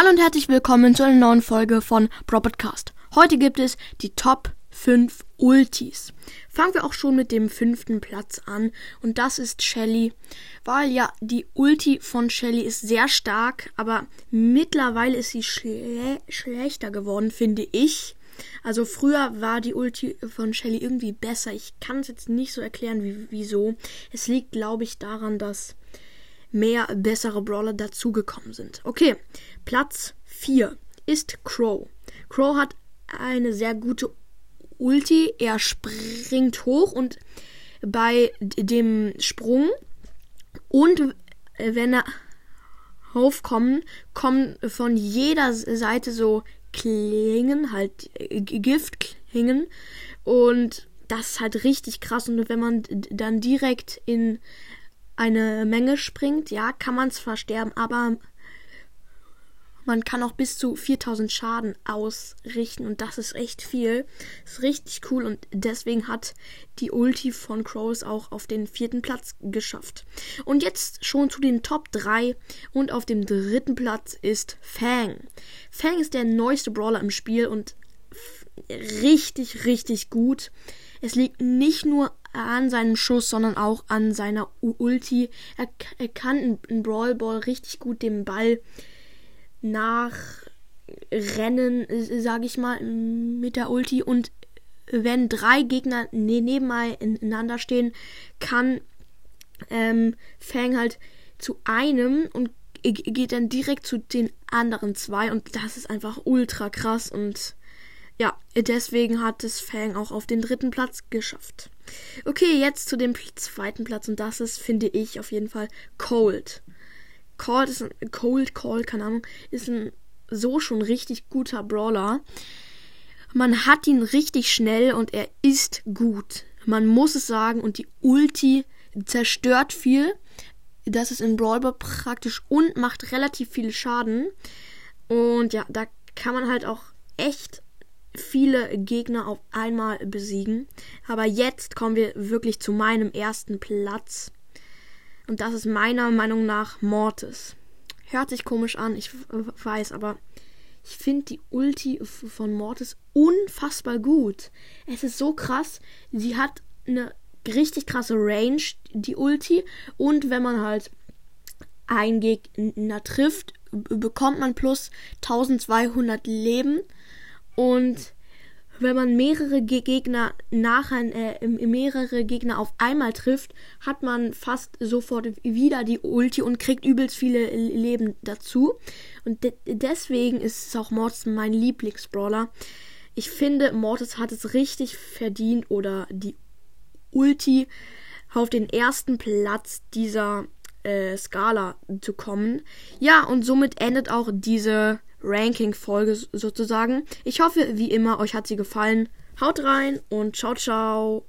Hallo und herzlich willkommen zu einer neuen Folge von Propodcast. Heute gibt es die Top 5 Ultis. Fangen wir auch schon mit dem fünften Platz an und das ist Shelly, weil ja die Ulti von Shelly ist sehr stark, aber mittlerweile ist sie schle schlechter geworden, finde ich. Also früher war die Ulti von Shelly irgendwie besser. Ich kann es jetzt nicht so erklären, wie, wieso. Es liegt, glaube ich, daran, dass mehr bessere Brawler dazugekommen sind. Okay, Platz 4 ist Crow. Crow hat eine sehr gute Ulti. Er springt hoch und bei dem Sprung und wenn er aufkommen, kommen von jeder Seite so Klingen, halt Giftklingen und das ist halt richtig krass und wenn man dann direkt in eine Menge springt, ja, kann man zwar sterben, aber man kann auch bis zu 4000 Schaden ausrichten und das ist echt viel. Ist richtig cool und deswegen hat die Ulti von Crows auch auf den vierten Platz geschafft. Und jetzt schon zu den Top 3 und auf dem dritten Platz ist Fang. Fang ist der neueste Brawler im Spiel und richtig, richtig gut. Es liegt nicht nur an seinem Schuss, sondern auch an seiner Ulti. Er, er kann in Brawl Ball richtig gut den Ball nachrennen, sage ich mal, mit der Ulti. Und wenn drei Gegner ne-, nebeneinander stehen, kann ähm, Fang halt zu einem und geht dann direkt zu den anderen zwei. Und das ist einfach ultra krass und ja, deswegen hat es Fang auch auf den dritten Platz geschafft. Okay, jetzt zu dem zweiten Platz und das ist, finde ich, auf jeden Fall Cold. Cold ist ein Cold Cold, keine Ahnung, ist ein so schon richtig guter Brawler. Man hat ihn richtig schnell und er ist gut. Man muss es sagen und die Ulti zerstört viel. Das ist in Brawler praktisch und macht relativ viel Schaden. Und ja, da kann man halt auch echt viele Gegner auf einmal besiegen. Aber jetzt kommen wir wirklich zu meinem ersten Platz. Und das ist meiner Meinung nach Mortis. Hört sich komisch an, ich weiß, aber ich finde die Ulti von Mortis unfassbar gut. Es ist so krass. Sie hat eine richtig krasse Range, die Ulti. Und wenn man halt einen Gegner trifft, bekommt man plus 1200 Leben. Und wenn man mehrere Gegner nachher, äh, mehrere Gegner auf einmal trifft, hat man fast sofort wieder die Ulti und kriegt übelst viele Leben dazu. Und de deswegen ist es auch Mortis mein Lieblingsbrawler. Ich finde, Mortis hat es richtig verdient oder die Ulti auf den ersten Platz dieser äh, Skala zu kommen. Ja, und somit endet auch diese Ranking-Folge sozusagen. Ich hoffe, wie immer, euch hat sie gefallen. Haut rein und ciao, ciao.